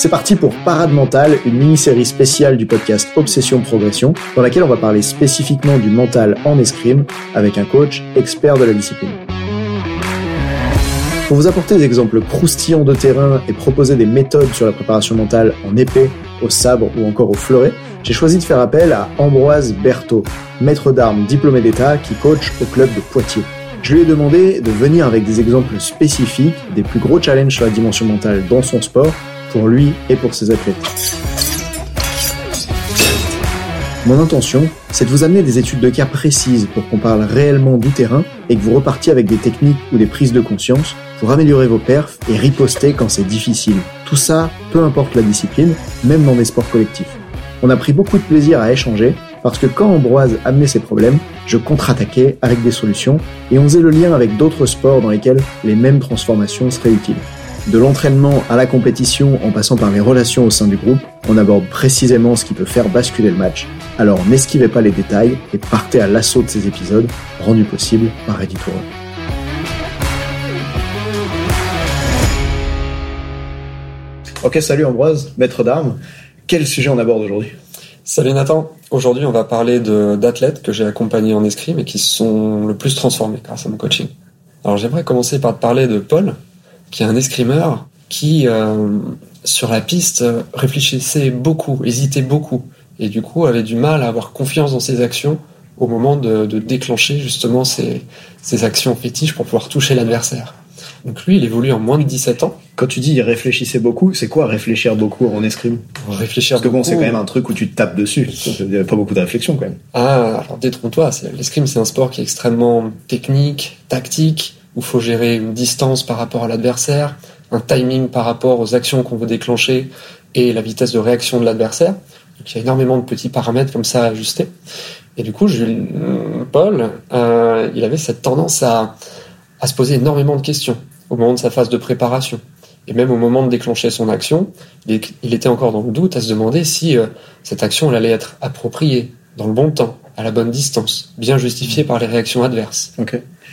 c'est parti pour Parade Mentale, une mini-série spéciale du podcast Obsession Progression, dans laquelle on va parler spécifiquement du mental en escrime avec un coach expert de la discipline. Pour vous apporter des exemples croustillants de terrain et proposer des méthodes sur la préparation mentale en épée, au sabre ou encore au fleuret, j'ai choisi de faire appel à Ambroise Berthaud, maître d'armes diplômé d'État qui coach au club de Poitiers. Je lui ai demandé de venir avec des exemples spécifiques des plus gros challenges sur la dimension mentale dans son sport pour lui et pour ses athlètes. Mon intention, c'est de vous amener des études de cas précises pour qu'on parle réellement du terrain et que vous repartiez avec des techniques ou des prises de conscience pour améliorer vos perfs et riposter quand c'est difficile. Tout ça, peu importe la discipline, même dans des sports collectifs. On a pris beaucoup de plaisir à échanger parce que quand Ambroise amenait ses problèmes, je contre-attaquais avec des solutions et on faisait le lien avec d'autres sports dans lesquels les mêmes transformations seraient utiles. De l'entraînement à la compétition en passant par les relations au sein du groupe, on aborde précisément ce qui peut faire basculer le match. Alors n'esquivez pas les détails et partez à l'assaut de ces épisodes, rendus possibles par Editor. Ok, salut Ambroise, maître d'armes. Quel sujet on aborde aujourd'hui? Salut Nathan. Aujourd'hui, on va parler d'athlètes que j'ai accompagnés en escrime et qui sont le plus transformés grâce à mon coaching. Alors j'aimerais commencer par te parler de Paul, qui est un escrimeur qui, euh, sur la piste, réfléchissait beaucoup, hésitait beaucoup, et du coup avait du mal à avoir confiance dans ses actions au moment de, déclencher justement ses, ses actions fétiches pour pouvoir toucher l'adversaire. Donc lui, il évolue en moins de 17 ans. Quand tu dis il réfléchissait beaucoup, c'est quoi réfléchir beaucoup en escrime? Réfléchir Parce que bon, c'est quand même un truc où tu te tapes dessus. Il n'y a pas beaucoup de réflexion quand même. Ah, alors détrompe-toi, l'escrime c'est un sport qui est extrêmement technique, tactique, où il faut gérer une distance par rapport à l'adversaire, un timing par rapport aux actions qu'on veut déclencher et la vitesse de réaction de l'adversaire. Donc il y a énormément de petits paramètres comme ça à ajuster. Et du coup, Jules, Paul, euh, il avait cette tendance à, se poser énormément de questions au moment de sa phase de préparation. Et même au moment de déclencher son action, il était encore dans le doute à se demander si euh, cette action allait être appropriée, dans le bon temps, à la bonne distance, bien justifiée par les réactions adverses.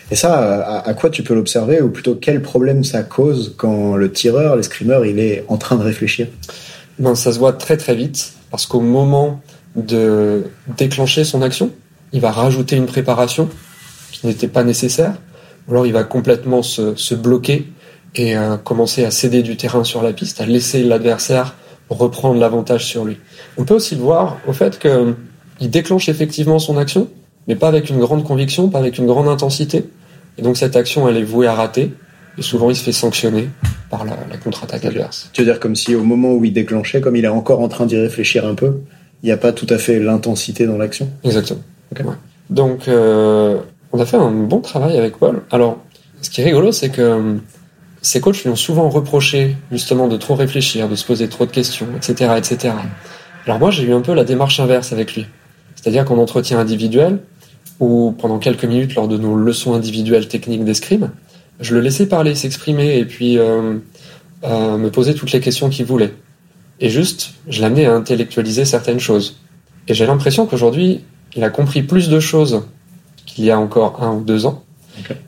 Et ça, à, quoi tu peux l'observer, ou plutôt quel problème ça cause quand le tireur, l'escrimeur, il est en train de réfléchir? Ça se voit très très vite, parce qu'au moment de déclencher son action, il va rajouter une préparation qui n'était pas nécessaire, ou alors il va complètement se, bloquer et euh, commencer à céder du terrain sur la piste, à laisser l'adversaire reprendre l'avantage sur lui. On peut aussi le voir au fait qu'il déclenche effectivement son action, mais pas avec une grande conviction, pas avec une grande intensité. Et donc cette action, elle est vouée à rater. Et souvent, il se fait sanctionner par la, contre-attaque adverse. Tu veux dire comme si au moment où il déclenchait, comme il est encore en train d'y réfléchir un peu, il n'y a pas tout à fait l'intensité dans l'action? Exactement. Donc, euh, on a fait un bon travail avec Paul. Alors, ce qui est rigolo, c'est que ses coachs lui ont souvent reproché justement de trop réfléchir, de se poser trop de questions, etc., etc. Alors moi, j'ai eu un peu la démarche inverse avec lui. C'est-à-dire qu'en entretien individuel, ou pendant quelques minutes lors de nos leçons individuelles techniques d'escrime, je le laissais parler, s'exprimer, et puis euh, euh, me poser toutes les questions qu'il voulait. Et juste, je l'amenais à intellectualiser certaines choses. Et j'ai l'impression qu'aujourd'hui, il a compris plus de choses qu'il y a encore un ou deux ans.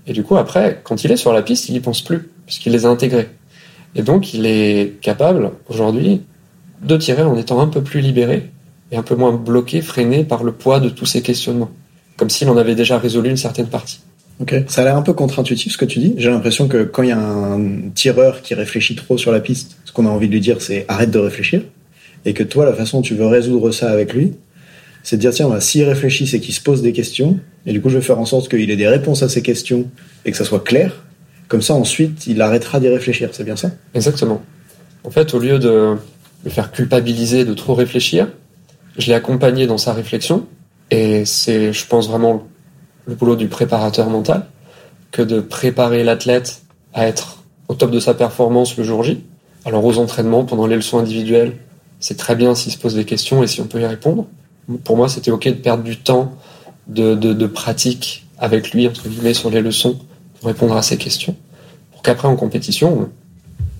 Et du coup, après, quand il est sur la piste, il y pense plus, puisqu'il les a intégrés. Et donc, il est capable, aujourd'hui, de tirer en étant un peu plus libéré et un peu moins bloqué, freiné par le poids de tous ces questionnements. Comme s'il en avait déjà résolu une certaine partie. Ok. Ça a l'air un peu contre-intuitif ce que tu dis. J'ai l'impression que quand il y a un tireur qui réfléchit trop sur la piste, ce qu'on a envie de lui dire, c'est arrête de réfléchir. Et que toi, la façon dont tu veux résoudre ça avec lui, c'est de dire tiens, bah, s'il réfléchit, c'est qu'il se pose des questions. Et du coup, je vais faire en sorte qu'il ait des réponses à ces questions et que ça soit clair. Comme ça, ensuite, il arrêtera d'y réfléchir. C'est bien ça? Exactement. En fait, au lieu de le faire culpabiliser de trop réfléchir, je l'ai accompagné dans sa réflexion. Et c'est, je pense, vraiment le boulot du préparateur mental que de préparer l'athlète à être au top de sa performance le jour J. Alors aux entraînements, pendant les leçons individuelles, c'est très bien s'il se pose des questions et si on peut y répondre. Pour moi, c'était ok de perdre du temps de, de, pratique avec lui, entre guillemets, sur les leçons pour répondre à ces questions. Pour qu'après, en compétition,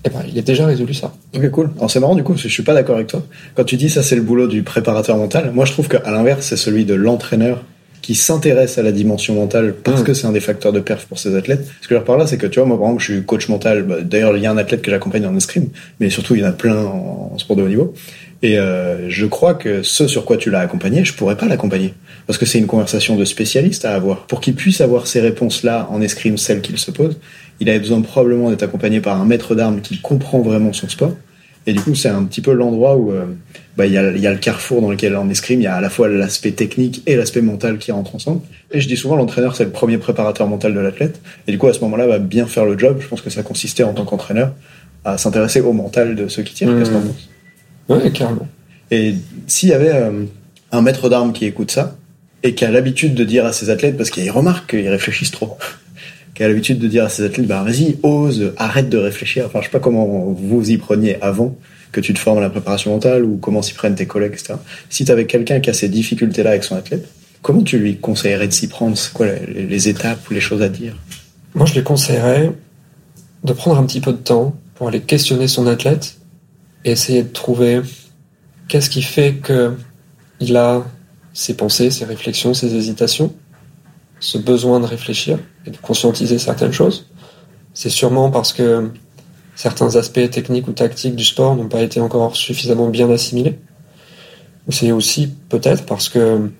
eh ben, il ait déjà résolu ça. Ok, cool. Alors c'est marrant du coup, parce que je suis pas d'accord avec toi. Quand tu dis ça, c'est le boulot du préparateur mental. Moi, je trouve qu'à l'inverse, c'est celui de l'entraîneur qui s'intéresse à la dimension mentale parce Mm. que c'est un des facteurs de perf pour ses athlètes. Ce que je veux dire par là, c'est que tu vois, moi par exemple, je suis coach mental. Bah, D'ailleurs, il y a un athlète que j'accompagne en escrime, mais surtout il y en a plein en, en sport de haut niveau. Et euh, je crois que ce sur quoi tu l'as accompagné, je pourrais pas l'accompagner parce que c'est une conversation de spécialiste à avoir. Pour qu'il puisse avoir ces réponses-là en escrime, celles qu'il se pose, il avait besoin probablement d'être accompagné par un maître d'armes qui comprend vraiment son sport. Et du coup, c'est un petit peu l'endroit où euh, bah, il y, a, il y a le carrefour dans lequel en escrime, il y a à la fois l'aspect technique et l'aspect mental qui rentrent ensemble. Et je dis souvent, l'entraîneur, c'est le premier préparateur mental de l'athlète. Et du coup, à ce moment-là, va bien faire le job. Je pense que ça consistait en tant qu'entraîneur à s'intéresser au mental de ceux qui tirent. Mmh. Penses? Ouais, carrément. Et s'il y avait euh, un maître d'armes qui écoute ça et qui a l'habitude de dire à ses athlètes, parce qu'il remarque qu'ils réfléchissent trop, qui a l'habitude de dire à ses athlètes, bah vas-y, ose, arrête de réfléchir. Enfin, je sais pas comment vous y preniez avant que tu te formes à la préparation mentale ou comment s'y prennent tes collègues, etc. Si tu avais quelqu'un qui a ces difficultés-là avec son athlète, comment tu lui conseillerais de s'y prendre? Quoi les, les étapes ou les choses à dire? Moi, je lui conseillerais de prendre un petit peu de temps pour aller questionner son athlète et essayer de trouver qu'est-ce qui fait que il a ses pensées, ses réflexions, ses hésitations, ce besoin de réfléchir et de conscientiser certaines choses. C'est sûrement parce que certains aspects techniques ou tactiques du sport n'ont pas été encore suffisamment bien assimilés. Ou c'est aussi peut-être parce que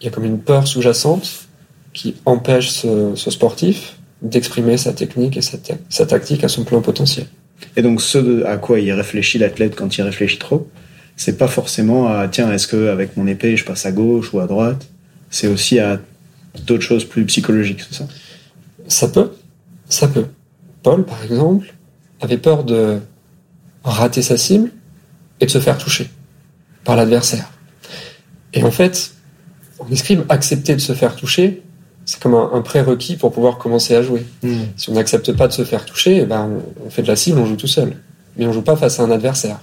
il y a comme une peur sous-jacente qui empêche ce, sportif d'exprimer sa technique et sa, sa tactique à son plein potentiel. Et donc, ce à quoi il réfléchit l'athlète quand il réfléchit trop, c'est pas forcément à tiens, est-ce que avec mon épée je passe à gauche ou à droite? C'est aussi à d'autres choses plus psychologiques, c'est ça? Ça peut, ça peut. Paul, par exemple, avait peur de rater sa cible et de se faire toucher par l'adversaire. Et en fait, en escrime, accepter de se faire toucher, c'est comme un, un prérequis pour pouvoir commencer à jouer. Si on n'accepte pas de se faire toucher, eh ben on, on fait de la cible, on joue tout seul. Mais on joue pas face à un adversaire.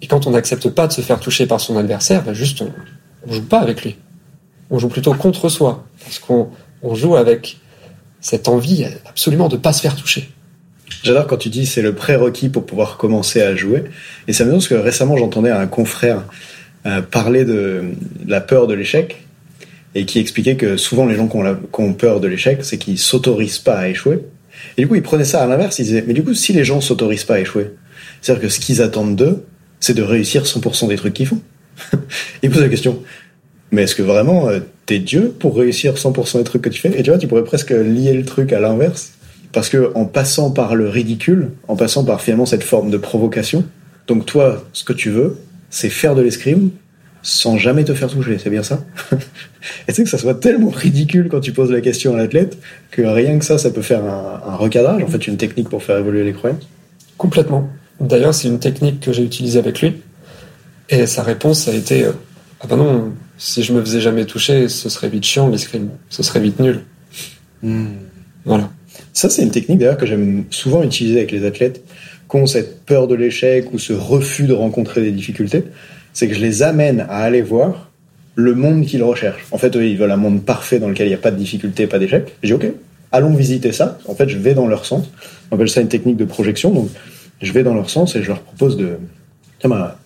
Et quand on n'accepte pas de se faire toucher par son adversaire, ben juste on, on joue pas avec lui. On joue plutôt contre soi. Parce qu'on on joue avec cette envie absolument de pas se faire toucher. J'adore quand tu dis c'est le prérequis pour pouvoir commencer à jouer. Et ça me parce que récemment j'entendais un confrère euh, parler de la peur de l'échec et qui expliquait que souvent les gens qui ont, peur de l'échec, c'est qu'ils s'autorisent pas à échouer. Et du coup, ils prenaient ça à l'inverse. Ils disaient, mais du coup, si les gens s'autorisent pas à échouer, c'est-à-dire que ce qu'ils attendent d'eux, c'est de réussir 100% des trucs qu'ils font. ils posent la question, mais est-ce que vraiment euh, t'es Dieu pour réussir 100% des trucs que tu fais? Et tu vois, tu pourrais presque lier le truc à l'inverse. Parce que en passant par le ridicule, en passant par finalement cette forme de provocation, donc toi, ce que tu veux, c'est faire de l'escrime sans jamais te faire toucher, c'est bien ça? Et tu sais que ça soit tellement ridicule quand tu poses la question à l'athlète que rien que ça, ça peut faire un, un recadrage, en fait une technique pour faire évoluer les croyances? Complètement. D'ailleurs, c'est une technique que j'ai utilisée avec lui. Et sa réponse a été euh, Ah ben non, si je me faisais jamais toucher, ce serait vite chiant l'escrime. Ce serait vite nul. Voilà. Ça, c'est une technique d'ailleurs que j'aime souvent utiliser avec les athlètes qui ont cette peur de l'échec ou ce refus de rencontrer des difficultés. C'est que je les amène à aller voir le monde qu'ils recherchent. En fait, eux, ils veulent un monde parfait dans lequel il n'y a pas de difficulté, pas d'échec. Je dis, OK, allons visiter ça. En fait, je vais dans leur sens. On appelle ça une technique de projection. Donc, je vais dans leur sens et je leur propose de,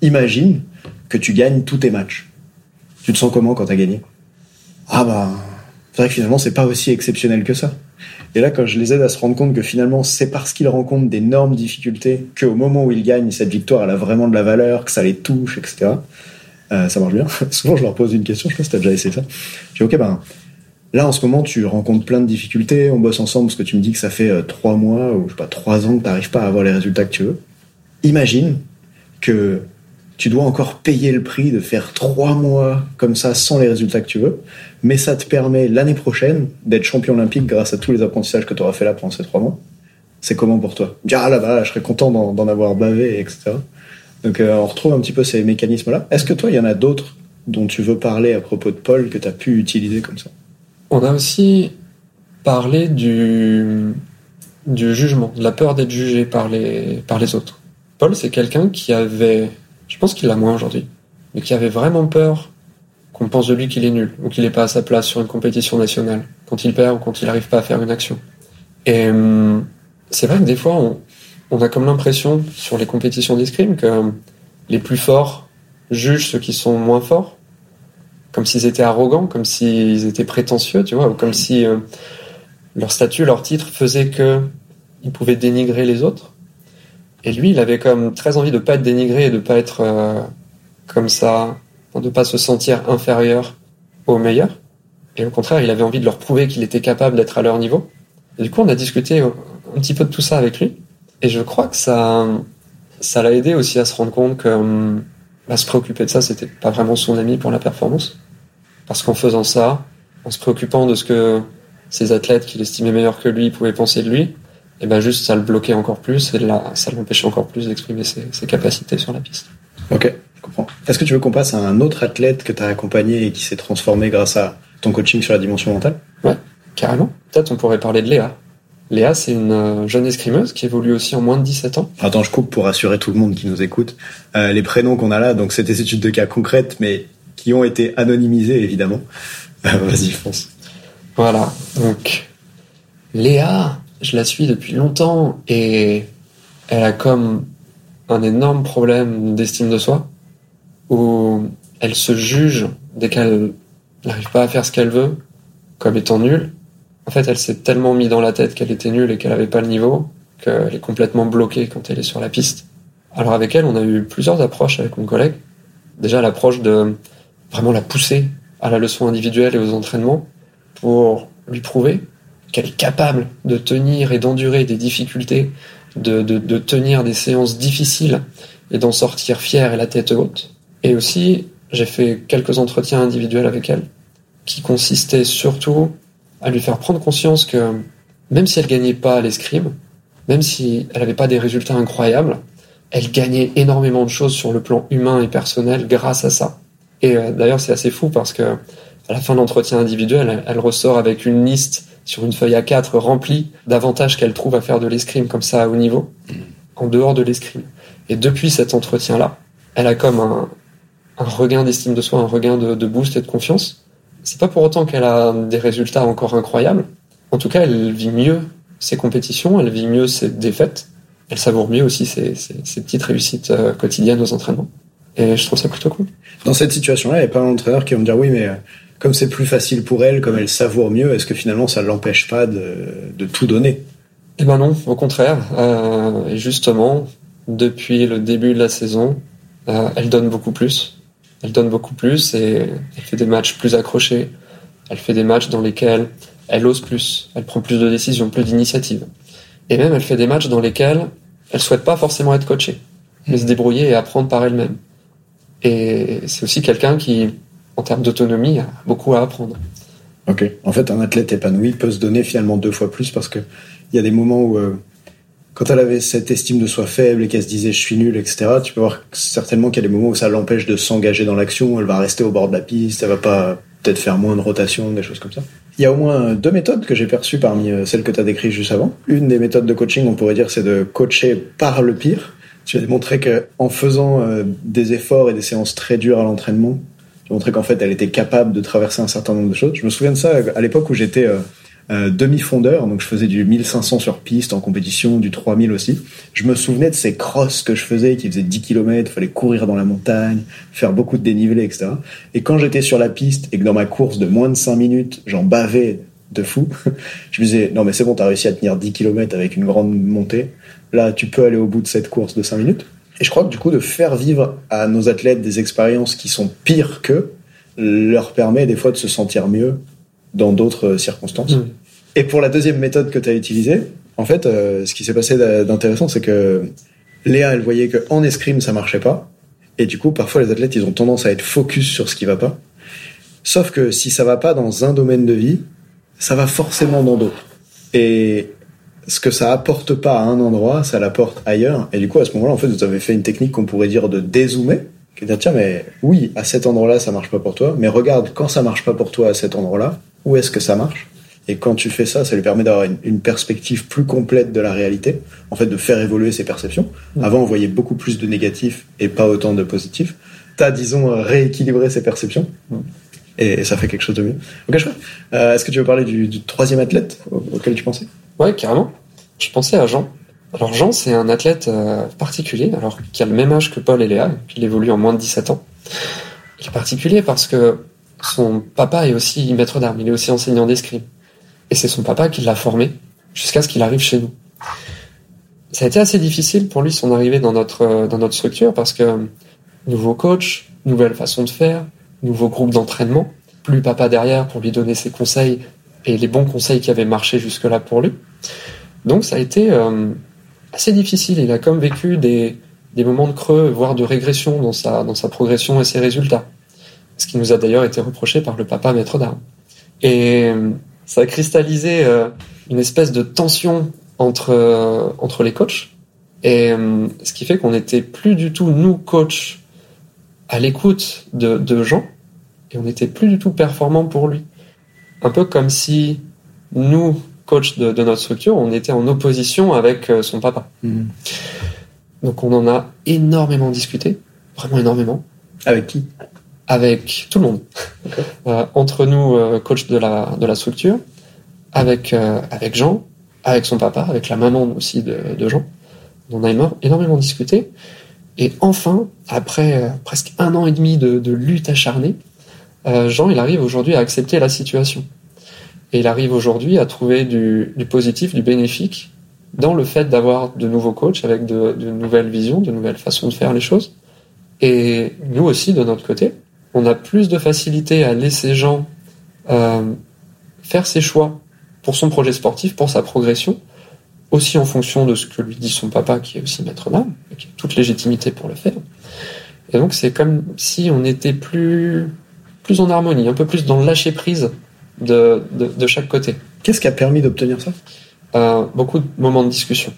imagine que tu gagnes tous tes matchs. Tu te sens comment quand tu as gagné? Ah bah, c'est vrai que finalement, c'est pas aussi exceptionnel que ça. Et là, quand je les aide à se rendre compte que finalement, c'est parce qu'ils rencontrent d'énormes difficultés qu'au moment où ils gagnent, cette victoire, elle a vraiment de la valeur, que ça les touche, etc. Euh, ça marche bien. Souvent, je leur pose une question, je sais pas si t'as déjà essayé ça. Je dis, ok, ben, là, en ce moment, tu rencontres plein de difficultés, on bosse ensemble parce que tu me dis que ça fait euh, trois mois ou, je sais pas, trois ans que t'arrives pas à avoir les résultats que tu veux. Imagine que tu dois encore payer le prix de faire trois mois comme ça sans les résultats que tu veux, mais ça te permet l'année prochaine d'être champion olympique grâce à tous les apprentissages que tu auras fait là pendant ces trois mois. C'est comment pour toi? Ah là je serais content d'en avoir bavé, etc. Donc euh, on retrouve un petit peu ces mécanismes-là. Est-ce que toi, il y en a d'autres dont tu veux parler à propos de Paul que tu as pu utiliser comme ça? On a aussi parlé du, du jugement, de la peur d'être jugé par les, par les autres. Paul, c'est quelqu'un qui avait je pense qu'il l'a moins aujourd'hui, mais qui avait vraiment peur qu'on pense de lui qu'il est nul ou qu'il n'est pas à sa place sur une compétition nationale, quand il perd ou quand il n'arrive pas à faire une action. Et hum, c'est vrai que des fois, on, a comme l'impression sur les compétitions d'escrime que les plus forts jugent ceux qui sont moins forts, comme s'ils étaient arrogants, comme s'ils étaient prétentieux, tu vois, ou comme si hum, leur statut, leur titre faisait que ils pouvaient dénigrer les autres. Et lui, il avait comme très envie de pas être dénigré et de pas être euh, comme ça, de pas se sentir inférieur aux meilleurs. Et au contraire, il avait envie de leur prouver qu'il était capable d'être à leur niveau. Et du coup, on a discuté un petit peu de tout ça avec lui. Et je crois que ça, ça l'a aidé aussi à se rendre compte que bah, se préoccuper de ça, c'était pas vraiment son ami pour la performance. Parce qu'en faisant ça, en se préoccupant de ce que ses athlètes qu'il estimait meilleurs que lui pouvaient penser de lui, et ben juste ça le bloquait encore plus et là, ça l'empêchait encore plus d'exprimer ses, ses, capacités sur la piste. Ok, je comprends. Est-ce que tu veux qu'on passe à un autre athlète que tu as accompagné et qui s'est transformé grâce à ton coaching sur la dimension mentale? Ouais, carrément. Peut-être on pourrait parler de Léa. Léa, c'est une euh, jeune escrimeuse qui évolue aussi en moins de 17 ans. Attends, je coupe pour rassurer tout le monde qui nous écoute. Euh, les prénoms qu'on a là, donc c'est des études de cas concrètes, mais qui ont été anonymisées, évidemment. Euh, Vas-y, fonce. Voilà, donc Léa, je la suis depuis longtemps et elle a comme un énorme problème d'estime de soi où elle se juge dès qu'elle n'arrive pas à faire ce qu'elle veut comme étant nulle. En fait, elle s'est tellement mis dans la tête qu'elle était nulle et qu'elle n'avait pas le niveau qu'elle est complètement bloquée quand elle est sur la piste. Alors avec elle, on a eu plusieurs approches avec mon collègue. Déjà l'approche de vraiment la pousser à la leçon individuelle et aux entraînements pour lui prouver qu'elle est capable de tenir et d'endurer des difficultés, de, de, tenir des séances difficiles et d'en sortir fière et la tête haute. Et aussi, j'ai fait quelques entretiens individuels avec elle, qui consistaient surtout à lui faire prendre conscience que même si elle gagnait pas l'escrime, même si elle n'avait pas des résultats incroyables, elle gagnait énormément de choses sur le plan humain et personnel grâce à ça. Et euh, d'ailleurs, c'est assez fou parce que à la fin de l'entretien individuel, elle, ressort avec une liste sur une feuille A4 remplie d'avantages qu'elle trouve à faire de l'escrime comme ça à haut niveau, en dehors de l'escrime. Et depuis cet entretien-là, elle a comme un, regain d'estime de soi, un regain de, boost et de confiance. C'est pas pour autant qu'elle a des résultats encore incroyables. En tout cas, elle vit mieux ses compétitions, elle vit mieux ses défaites, elle savoure mieux aussi ses, petites réussites euh, quotidiennes aux entraînements. Et je trouve ça plutôt cool. Dans cette situation-là, il y a pas d'entraîneurs qui vont me dire oui, mais euh, comme c'est plus facile pour elle, comme elle savoure mieux, est-ce que finalement ça ne l'empêche pas de, tout donner? Eh ben non, au contraire. Euh, et justement, depuis le début de la saison, euh, elle donne beaucoup plus. Elle donne beaucoup plus et elle fait des matchs plus accrochés. Elle fait des matchs dans lesquels elle ose plus, elle prend plus de décisions, plus d'initiatives. Et même elle fait des matchs dans lesquels elle souhaite pas forcément être coachée, mais se débrouiller et apprendre par elle-même. Et c'est aussi quelqu'un qui, en termes d'autonomie, a beaucoup à apprendre. Ok. En fait, un athlète épanoui peut se donner finalement deux fois plus parce que il y a des moments où, euh, quand elle avait cette estime de soi faible et qu'elle se disait je suis nul, etc., tu peux voir certainement qu'il y a des moments où ça l'empêche de s'engager dans l'action. Elle va rester au bord de la piste, elle va pas peut-être faire moins de rotation, des choses comme ça. Il y a au moins deux méthodes que j'ai perçues parmi euh, celles que tu as décrites juste avant. Une des méthodes de coaching, on pourrait dire, c'est de coacher par le pire. Tu as démontré que en faisant euh, des efforts et des séances très dures à l'entraînement, as montré qu'en fait, elle était capable de traverser un certain nombre de choses. Je me souviens de ça à l'époque où j'étais euh, demi-fondeur, donc je faisais du 1500 sur piste en compétition, du 3000 aussi. Je me souvenais de ces crosses que je faisais, qui faisaient 10 km, fallait courir dans la montagne, faire beaucoup de dénivelé, etc. Et quand j'étais sur la piste et que dans ma course de moins de 5 minutes, j'en bavais de fou, je me disais, non mais c'est bon, t'as réussi à tenir 10 km avec une grande montée, là tu peux aller au bout de cette course de 5 minutes. Et je crois que du coup, de faire vivre à nos athlètes des expériences qui sont pires qu'eux, leur permet des fois de se sentir mieux dans d'autres circonstances. Mmh. Et pour la deuxième méthode que tu as utilisée, en fait, euh, ce qui s'est passé d'intéressant, c'est que Léa, elle voyait qu'en escrime, ça marchait pas. Et du coup, parfois, les athlètes, ils ont tendance à être focus sur ce qui va pas. Sauf que si ça va pas dans un domaine de vie, ça va forcément dans d'autres. Et ce que ça apporte pas à un endroit, ça l'apporte ailleurs. Et du coup, à ce moment-là, en fait, vous avez fait une technique qu'on pourrait dire de dézoomer. Qui est de dire, tiens, mais oui, à cet endroit-là, ça marche pas pour toi. Mais regarde, quand ça marche pas pour toi à cet endroit-là, où est-ce que ça marche? Et quand tu fais ça, ça lui permet d'avoir une, perspective plus complète de la réalité, en fait, de faire évoluer ses perceptions. Avant, on voyait beaucoup plus de négatifs et pas autant de positifs. T'as, disons, rééquilibré ses perceptions. Et, ça fait quelque chose de mieux. Ok, je euh, Est-ce que tu veux parler du, troisième athlète auquel tu pensais? Ouais, carrément. Je pensais à Jean. Alors Jean, c'est un athlète euh, particulier, alors qui a le même âge que Paul et Léa, qu'il évolue en moins de 17 ans. Il est particulier parce que son papa est aussi maître d'armes, il est aussi enseignant d'escrime. Et c'est son papa qui l'a formé jusqu'à ce qu'il arrive chez nous. Ça a été assez difficile pour lui son arrivée dans notre, euh, dans notre structure parce que nouveau coach, nouvelle façon de faire, nouveau groupe d'entraînement, plus papa derrière pour lui donner ses conseils et les bons conseils qui avaient marché jusque-là pour lui. Donc ça a été euh, assez difficile. Il a comme vécu des, moments de creux, voire de régression dans sa, progression et ses résultats. Ce qui nous a d'ailleurs été reproché par le papa maître d'armes. Et ça a cristallisé euh, une espèce de tension entre, euh, les coachs. Et euh, ce qui fait qu'on n'était plus du tout, nous, coachs, à l'écoute de, de et on n'était plus du tout performants pour lui. Un peu comme si nous, coachs de, de notre structure, on était en opposition avec son papa. Mmh. Donc on en a énormément discuté, vraiment énormément. Avec qui? Avec tout le monde. Euh, entre nous, euh, coach de la, de la structure, avec, euh, avec Jean, avec son papa, avec la maman aussi de, de Jean. On a énormément discuté. Et enfin, après presque un an et demi de, de lutte acharnée, Jean, il arrive aujourd'hui à accepter la situation. Et il arrive aujourd'hui à trouver du, positif, du bénéfique dans le fait d'avoir de nouveaux coachs avec de, nouvelles visions, de nouvelles façons de faire les choses. Et nous aussi, de notre côté, on a plus de facilité à laisser Jean euh, faire ses choix pour son projet sportif, pour sa progression, aussi en fonction de ce que lui dit son papa, qui est aussi maître d'âme, qui a toute légitimité pour le faire. Et donc c'est comme si on était plus, plus en harmonie, un peu plus dans le lâcher prise de, de, chaque côté. Qu'est-ce qui a permis d'obtenir ça? Euh, Beaucoup de moments de discussion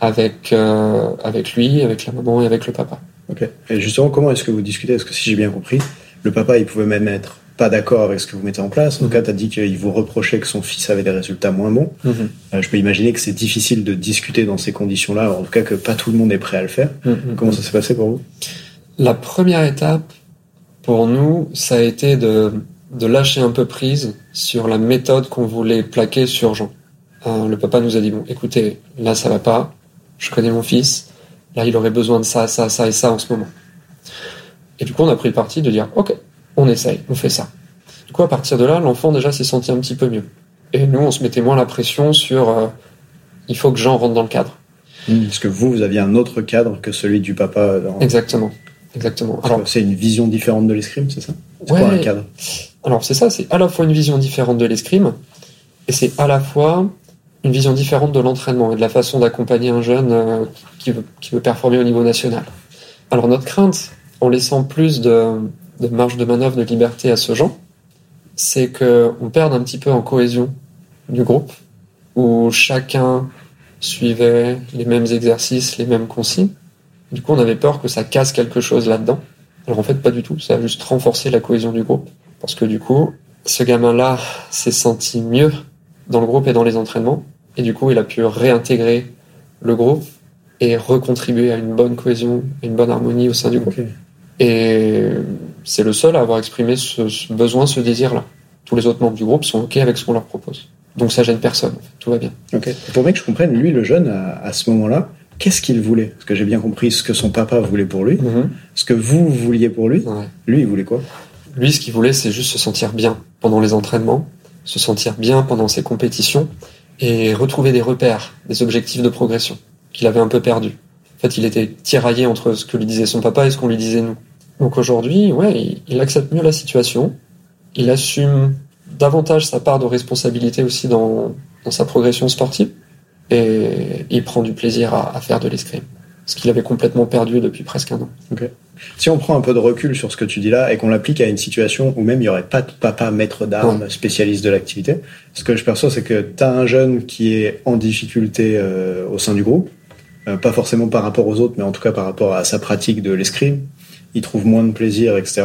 avec, euh, avec lui, avec la maman et avec le papa. Ok. Et justement, comment est-ce que vous discutez? Est-ce que si j'ai bien compris, le papa, il pouvait même être pas d'accord avec ce que vous mettez en place. En tout cas, tu as dit qu'il vous reprochait que son fils avait des résultats moins bons. Mhm. Euh, je peux imaginer que c'est difficile de discuter dans ces conditions-là, en tout cas que pas tout le monde est prêt à le faire. Mhm. Comment ça s'est passé pour vous? La première étape, pour nous, ça a été de, de lâcher un peu prise sur la méthode qu'on voulait plaquer sur Jean. Euh, le papa nous a dit, bon, écoutez, là ça va pas, je connais mon fils, Là, il aurait besoin de ça, ça, ça et ça en ce moment. Et du coup, on a pris le parti de dire, OK, on essaye, on fait ça. Du coup, à partir de là, l'enfant déjà s'est senti un petit peu mieux. Et nous, on se mettait moins la pression sur, euh, il faut que Jean rentre dans le cadre. Mmh, parce que vous, vous aviez un autre cadre que celui du papa. Exactement. Exactement. Alors, c'est une vision différente de l'escrime, c'est ça? C'est quoi un cadre? Alors, c'est ça, c'est à la fois une vision différente de l'escrime, et c'est à la fois une vision différente de l'entraînement et de la façon d'accompagner un jeune euh, qui, veut, qui veut performer au niveau national. Alors notre crainte, en laissant plus de, de marge de manœuvre, de liberté à ce genre, c'est qu'on perde un petit peu en cohésion du groupe, où chacun suivait les mêmes exercices, les mêmes consignes. Du coup, on avait peur que ça casse quelque chose là-dedans. Alors en fait, pas du tout. Ça a juste renforcé la cohésion du groupe. Parce que du coup, ce gamin-là s'est senti mieux dans le groupe et dans les entraînements. Et du coup, il a pu réintégrer le groupe et recontribuer à une bonne cohésion, une bonne harmonie au sein du groupe. Et c'est le seul à avoir exprimé ce, besoin, ce désir-là. Tous les autres membres du groupe sont OK avec ce qu'on leur propose. Donc ça gêne personne, tout va bien. Ok. Pour que je comprenne, lui, le jeune, à, ce moment-là, qu'est-ce qu'il voulait? Parce que j'ai bien compris ce que son papa voulait pour lui, mhm. ce que vous vouliez pour lui. Lui, il voulait quoi? Lui, ce qu'il voulait, c'est juste se sentir bien pendant les entraînements, se sentir bien pendant ses compétitions et retrouver des repères, des objectifs de progression qu'il avait un peu perdus. En fait, il était tiraillé entre ce que lui disait son papa et ce qu'on lui disait nous. Donc aujourd'hui, ouais, il, accepte mieux la situation, il assume davantage sa part de responsabilité aussi dans, sa progression sportive, et il prend du plaisir à, faire de l'escrime, ce qu'il avait complètement perdu depuis presque un an. Si on prend un peu de recul sur ce que tu dis là et qu'on l'applique à une situation où même il n'y aurait pas de papa maître d'armes spécialiste de l'activité, ce que je perçois c'est que tu as un jeune qui est en difficulté euh, au sein du groupe, euh, pas forcément par rapport aux autres, mais en tout cas par rapport à sa pratique de l'escrime, il trouve moins de plaisir, etc.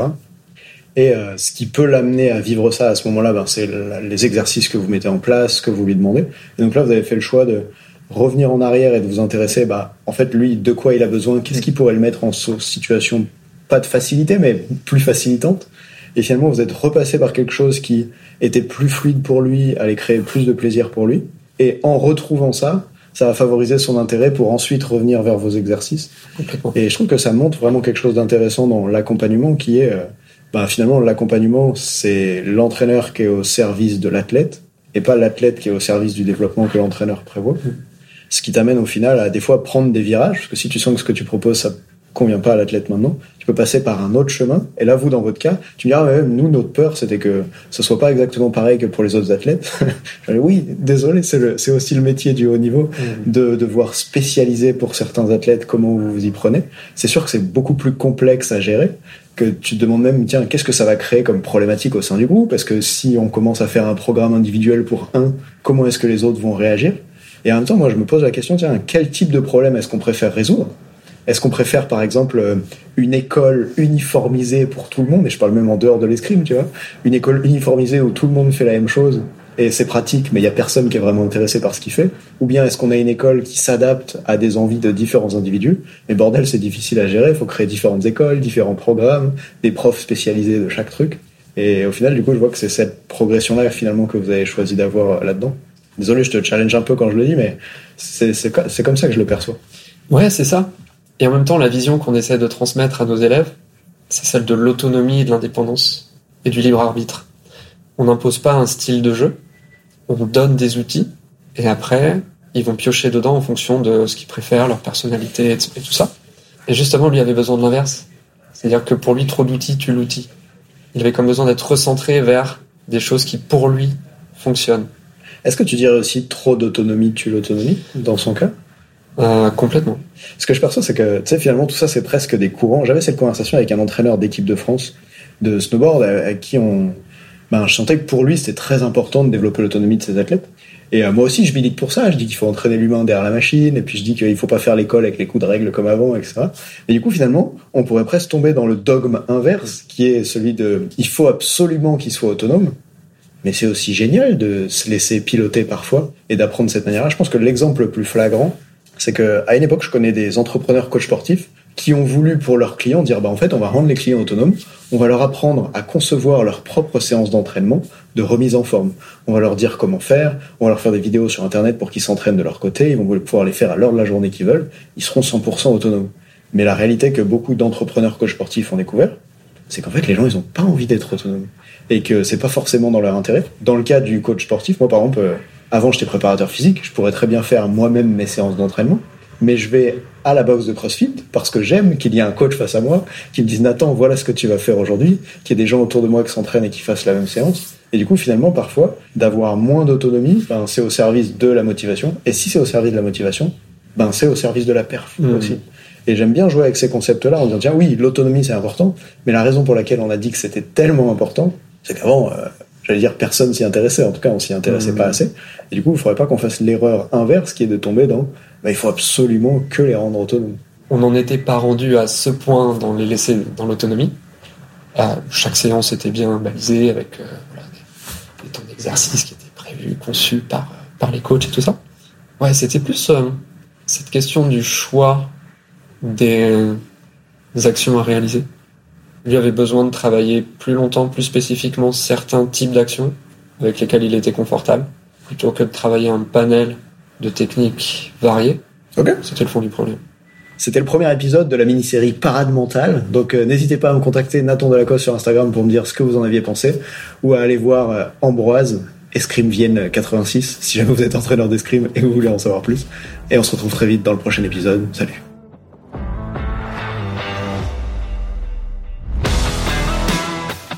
Et euh, ce qui peut l'amener à vivre ça à ce moment-là, ben, c'est les exercices que vous mettez en place, que vous lui demandez. Et donc là, vous avez fait le choix de revenir en arrière et de vous intéresser, bah, en fait, lui, de quoi il a besoin, qu'est-ce qui pourrait le mettre en situation, pas de facilité, mais plus facilitante. Et finalement, vous êtes repassé par quelque chose qui était plus fluide pour lui, allait créer plus de plaisir pour lui. Et en retrouvant ça, ça va favoriser son intérêt pour ensuite revenir vers vos exercices. Et je trouve que ça montre vraiment quelque chose d'intéressant dans l'accompagnement qui est, euh, bah, finalement, l'accompagnement, c'est l'entraîneur qui est au service de l'athlète et pas l'athlète qui est au service du développement que l'entraîneur prévoit. Ce qui t'amène au final à des fois prendre des virages, parce que si tu sens que ce que tu proposes, ça convient pas à l'athlète maintenant, tu peux passer par un autre chemin. Et là, vous, dans votre cas, tu me diras, ah, nous, notre peur, c'était que ce soit pas exactement pareil que pour les autres athlètes. oui, désolé, c'est aussi le métier du haut niveau mmh. de devoir spécialiser pour certains athlètes comment vous vous y prenez. C'est sûr que c'est beaucoup plus complexe à gérer que tu te demandes même, tiens, qu'est-ce que ça va créer comme problématique au sein du groupe? Parce que si on commence à faire un programme individuel pour un, comment est-ce que les autres vont réagir? Et en même temps, moi, je me pose la question, tiens, quel type de problème est-ce qu'on préfère résoudre? Est-ce qu'on préfère, par exemple, euh, une école uniformisée pour tout le monde, et je parle même en dehors de l'escrime, tu vois, une école uniformisée où tout le monde fait la même chose, et c'est pratique, mais il y a personne qui est vraiment intéressé par ce qu'il fait? Ou bien est-ce qu'on a une école qui s'adapte à des envies de différents individus? Mais bordel, c'est difficile à gérer, il faut créer différentes écoles, différents programmes, des profs spécialisés de chaque truc. Et au final, du coup, je vois que c'est cette progression-là, finalement, que vous avez choisi d'avoir là-dedans. Désolé, je te challenge un peu quand je le dis, mais c'est comme ça que je le perçois. Ouais, c'est ça. Et en même temps, la vision qu'on essaie de transmettre à nos élèves, c'est celle de l'autonomie et de l'indépendance et du libre arbitre. On n'impose pas un style de jeu, on donne des outils et après, ils vont piocher dedans en fonction de ce qu'ils préfèrent, leur personnalité et tout ça. Et justement, lui avait besoin de l'inverse. C'est-à-dire que pour lui, trop d'outils tue l'outil. Il avait comme besoin d'être recentré vers des choses qui, pour lui, fonctionnent. Est-ce que tu dirais aussi trop d'autonomie tue l'autonomie, dans son cas? Euh, complètement. Ce que je perçois, c'est que, tu sais, finalement, tout ça, c'est presque des courants. J'avais cette conversation avec un entraîneur d'équipe de France de snowboard avec qui on, ben, je sentais que pour lui, c'était très important de développer l'autonomie de ses athlètes. Et euh, moi aussi, je milite pour ça. Je dis qu'il faut entraîner l'humain derrière la machine, et puis je dis qu'il faut pas faire l'école avec les coups de règle comme avant, etc. Et du coup, finalement, on pourrait presque tomber dans le dogme inverse, qui est celui de il faut absolument qu'il soit autonome. Mais c'est aussi génial de se laisser piloter parfois et d'apprendre de cette manière-là. Je pense que l'exemple le plus flagrant, c'est que à une époque, je connais des entrepreneurs coachs sportifs qui ont voulu pour leurs clients dire bah en fait on va rendre les clients autonomes, on va leur apprendre à concevoir leur propre séance d'entraînement de remise en forme. On va leur dire comment faire, on va leur faire des vidéos sur internet pour qu'ils s'entraînent de leur côté, ils vont pouvoir les faire à l'heure de la journée qu'ils veulent, ils seront 100% autonomes. Mais la réalité que beaucoup d'entrepreneurs coachs sportifs ont découvert, c'est qu'en fait les gens ils ont pas envie d'être autonomes et que c'est pas forcément dans leur intérêt. Dans le cas du coach sportif, moi par exemple euh, avant, j'étais préparateur physique, je pourrais très bien faire moi-même mes séances d'entraînement, mais je vais à la boxe de CrossFit parce que j'aime qu'il y ait un coach face à moi qui me dise Nathan, voilà ce que tu vas faire aujourd'hui, qu'il y ait des gens autour de moi qui s'entraînent et qui fassent la même séance. Et du coup, finalement, parfois, d'avoir moins d'autonomie, ben, c'est au service de la motivation. Et si c'est au service de la motivation, ben, c'est au service de la perf mmh. aussi. Et j'aime bien jouer avec ces concepts-là en disant, tiens, oui, l'autonomie, c'est important, mais la raison pour laquelle on a dit que c'était tellement important, c'est qu'avant, euh, j'allais dire personne s'y intéressait, en tout cas on s'y intéressait pas mmh. assez. Et du coup, il ne faudrait pas qu'on fasse l'erreur inverse qui est de tomber dans bah, il faut absolument que les rendre autonomes. On n'en était pas rendu à ce point dans les laisser dans l'autonomie. Là, chaque séance était bien balisée avec voilà, des, des, temps d'exercice qui étaient prévus, conçus par, par les coachs et tout ça. Ouais, c'était plus cette question du choix des actions à réaliser. Lui avait besoin de travailler plus longtemps, plus spécifiquement certains types d'actions avec lesquelles il était confortable, plutôt que de travailler un panel de techniques variées. Ok. C'était le fond du problème. C'était le premier épisode de la mini-série Parade mentale. Donc euh, n'hésitez pas à me contacter Nathan Delacoste sur Instagram pour me dire ce que vous en aviez pensé ou à aller voir euh, Ambroise Escrime Vienne 86 si jamais vous êtes entraîneur d'escrime et que vous voulez en savoir plus. Et on se retrouve très vite dans le prochain épisode. Salut.